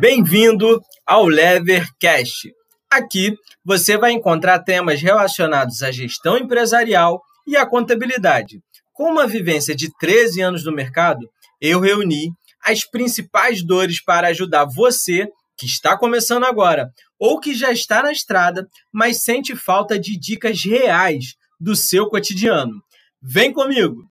Bem-vindo ao Levercast. Aqui você vai encontrar temas relacionados à gestão empresarial e à contabilidade. Com uma vivência de 13 anos no mercado, eu reuni as principais dores para ajudar você que está começando agora ou que já está na estrada, mas sente falta de dicas reais do seu cotidiano. Vem comigo!